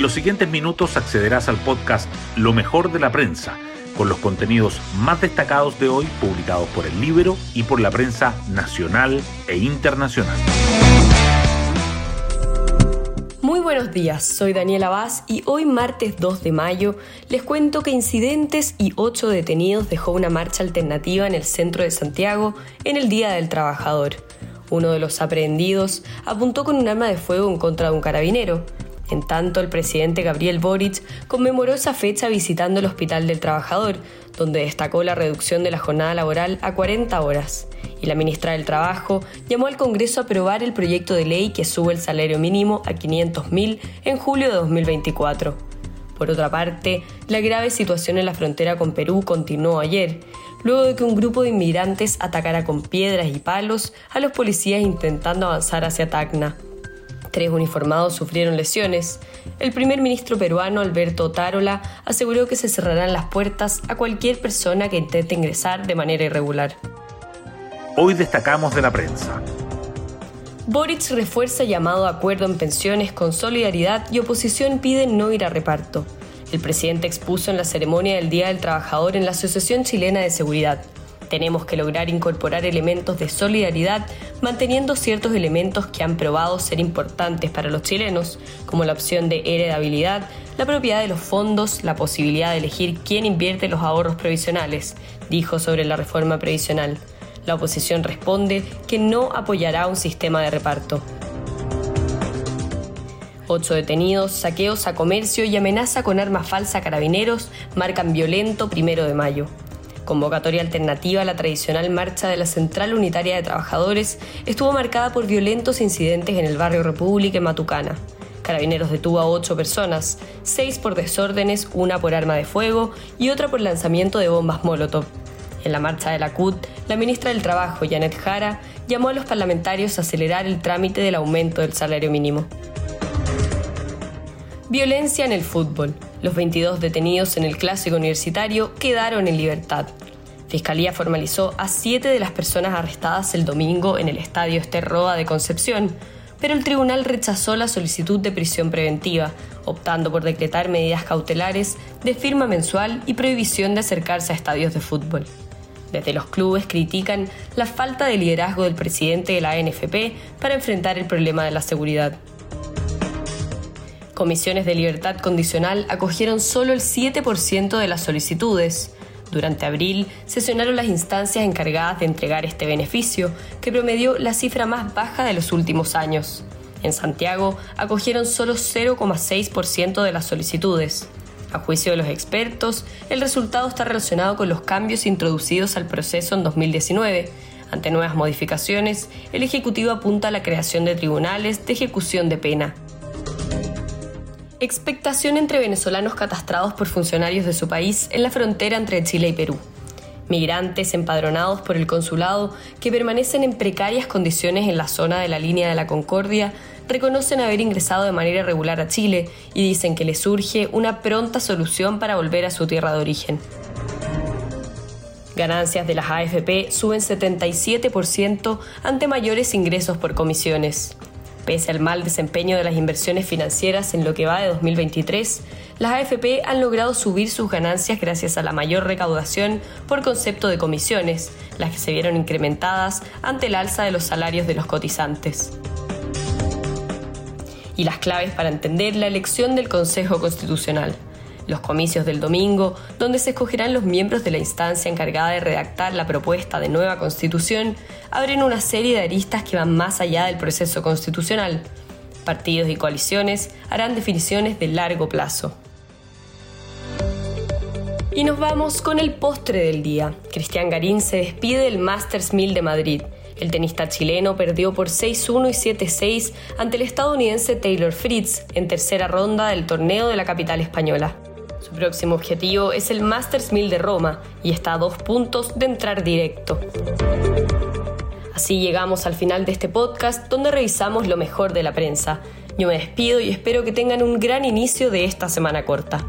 En los siguientes minutos accederás al podcast Lo mejor de la prensa, con los contenidos más destacados de hoy publicados por el libro y por la prensa nacional e internacional. Muy buenos días, soy Daniela Vaz y hoy martes 2 de mayo les cuento que incidentes y ocho detenidos dejó una marcha alternativa en el centro de Santiago en el Día del Trabajador. Uno de los aprehendidos apuntó con un arma de fuego en contra de un carabinero. En tanto, el presidente Gabriel Boric conmemoró esa fecha visitando el Hospital del Trabajador, donde destacó la reducción de la jornada laboral a 40 horas. Y la ministra del Trabajo llamó al Congreso a aprobar el proyecto de ley que sube el salario mínimo a 500.000 en julio de 2024. Por otra parte, la grave situación en la frontera con Perú continuó ayer, luego de que un grupo de inmigrantes atacara con piedras y palos a los policías intentando avanzar hacia Tacna. Tres uniformados sufrieron lesiones. El primer ministro peruano, Alberto Tarola, aseguró que se cerrarán las puertas a cualquier persona que intente ingresar de manera irregular. Hoy destacamos de la prensa. Boric refuerza llamado a acuerdo en pensiones con solidaridad y oposición piden no ir a reparto. El presidente expuso en la ceremonia del Día del Trabajador en la Asociación Chilena de Seguridad. Tenemos que lograr incorporar elementos de solidaridad manteniendo ciertos elementos que han probado ser importantes para los chilenos, como la opción de heredabilidad, la propiedad de los fondos, la posibilidad de elegir quién invierte los ahorros previsionales, dijo sobre la reforma previsional. La oposición responde que no apoyará un sistema de reparto. Ocho detenidos, saqueos a comercio y amenaza con arma falsa a carabineros marcan violento primero de mayo convocatoria alternativa a la tradicional marcha de la Central Unitaria de Trabajadores, estuvo marcada por violentos incidentes en el barrio República en Matucana. Carabineros detuvo a ocho personas, seis por desórdenes, una por arma de fuego y otra por lanzamiento de bombas Molotov. En la marcha de la CUT, la ministra del Trabajo, Janet Jara, llamó a los parlamentarios a acelerar el trámite del aumento del salario mínimo. Violencia en el fútbol. Los 22 detenidos en el clásico universitario quedaron en libertad. Fiscalía formalizó a siete de las personas arrestadas el domingo en el estadio Esterroa de Concepción, pero el tribunal rechazó la solicitud de prisión preventiva, optando por decretar medidas cautelares de firma mensual y prohibición de acercarse a estadios de fútbol. Desde los clubes critican la falta de liderazgo del presidente de la NFP para enfrentar el problema de la seguridad comisiones de libertad condicional acogieron solo el 7% de las solicitudes. Durante abril sesionaron las instancias encargadas de entregar este beneficio, que promedió la cifra más baja de los últimos años. En Santiago acogieron solo 0,6% de las solicitudes. A juicio de los expertos, el resultado está relacionado con los cambios introducidos al proceso en 2019. Ante nuevas modificaciones, el Ejecutivo apunta a la creación de tribunales de ejecución de pena. Expectación entre venezolanos catastrados por funcionarios de su país en la frontera entre Chile y Perú. Migrantes empadronados por el consulado que permanecen en precarias condiciones en la zona de la línea de la Concordia reconocen haber ingresado de manera irregular a Chile y dicen que les surge una pronta solución para volver a su tierra de origen. Ganancias de las AFP suben 77% ante mayores ingresos por comisiones. Pese al mal desempeño de las inversiones financieras en lo que va de 2023, las AFP han logrado subir sus ganancias gracias a la mayor recaudación por concepto de comisiones, las que se vieron incrementadas ante el alza de los salarios de los cotizantes. Y las claves para entender la elección del Consejo Constitucional los comicios del domingo, donde se escogerán los miembros de la instancia encargada de redactar la propuesta de nueva constitución, abren una serie de aristas que van más allá del proceso constitucional. Partidos y coaliciones harán definiciones de largo plazo. Y nos vamos con el postre del día. Cristian Garín se despide del Masters 1000 de Madrid. El tenista chileno perdió por 6-1 y 7-6 ante el estadounidense Taylor Fritz en tercera ronda del torneo de la capital española. Próximo objetivo es el Masters 1000 de Roma y está a dos puntos de entrar directo. Así llegamos al final de este podcast donde revisamos lo mejor de la prensa. Yo me despido y espero que tengan un gran inicio de esta semana corta.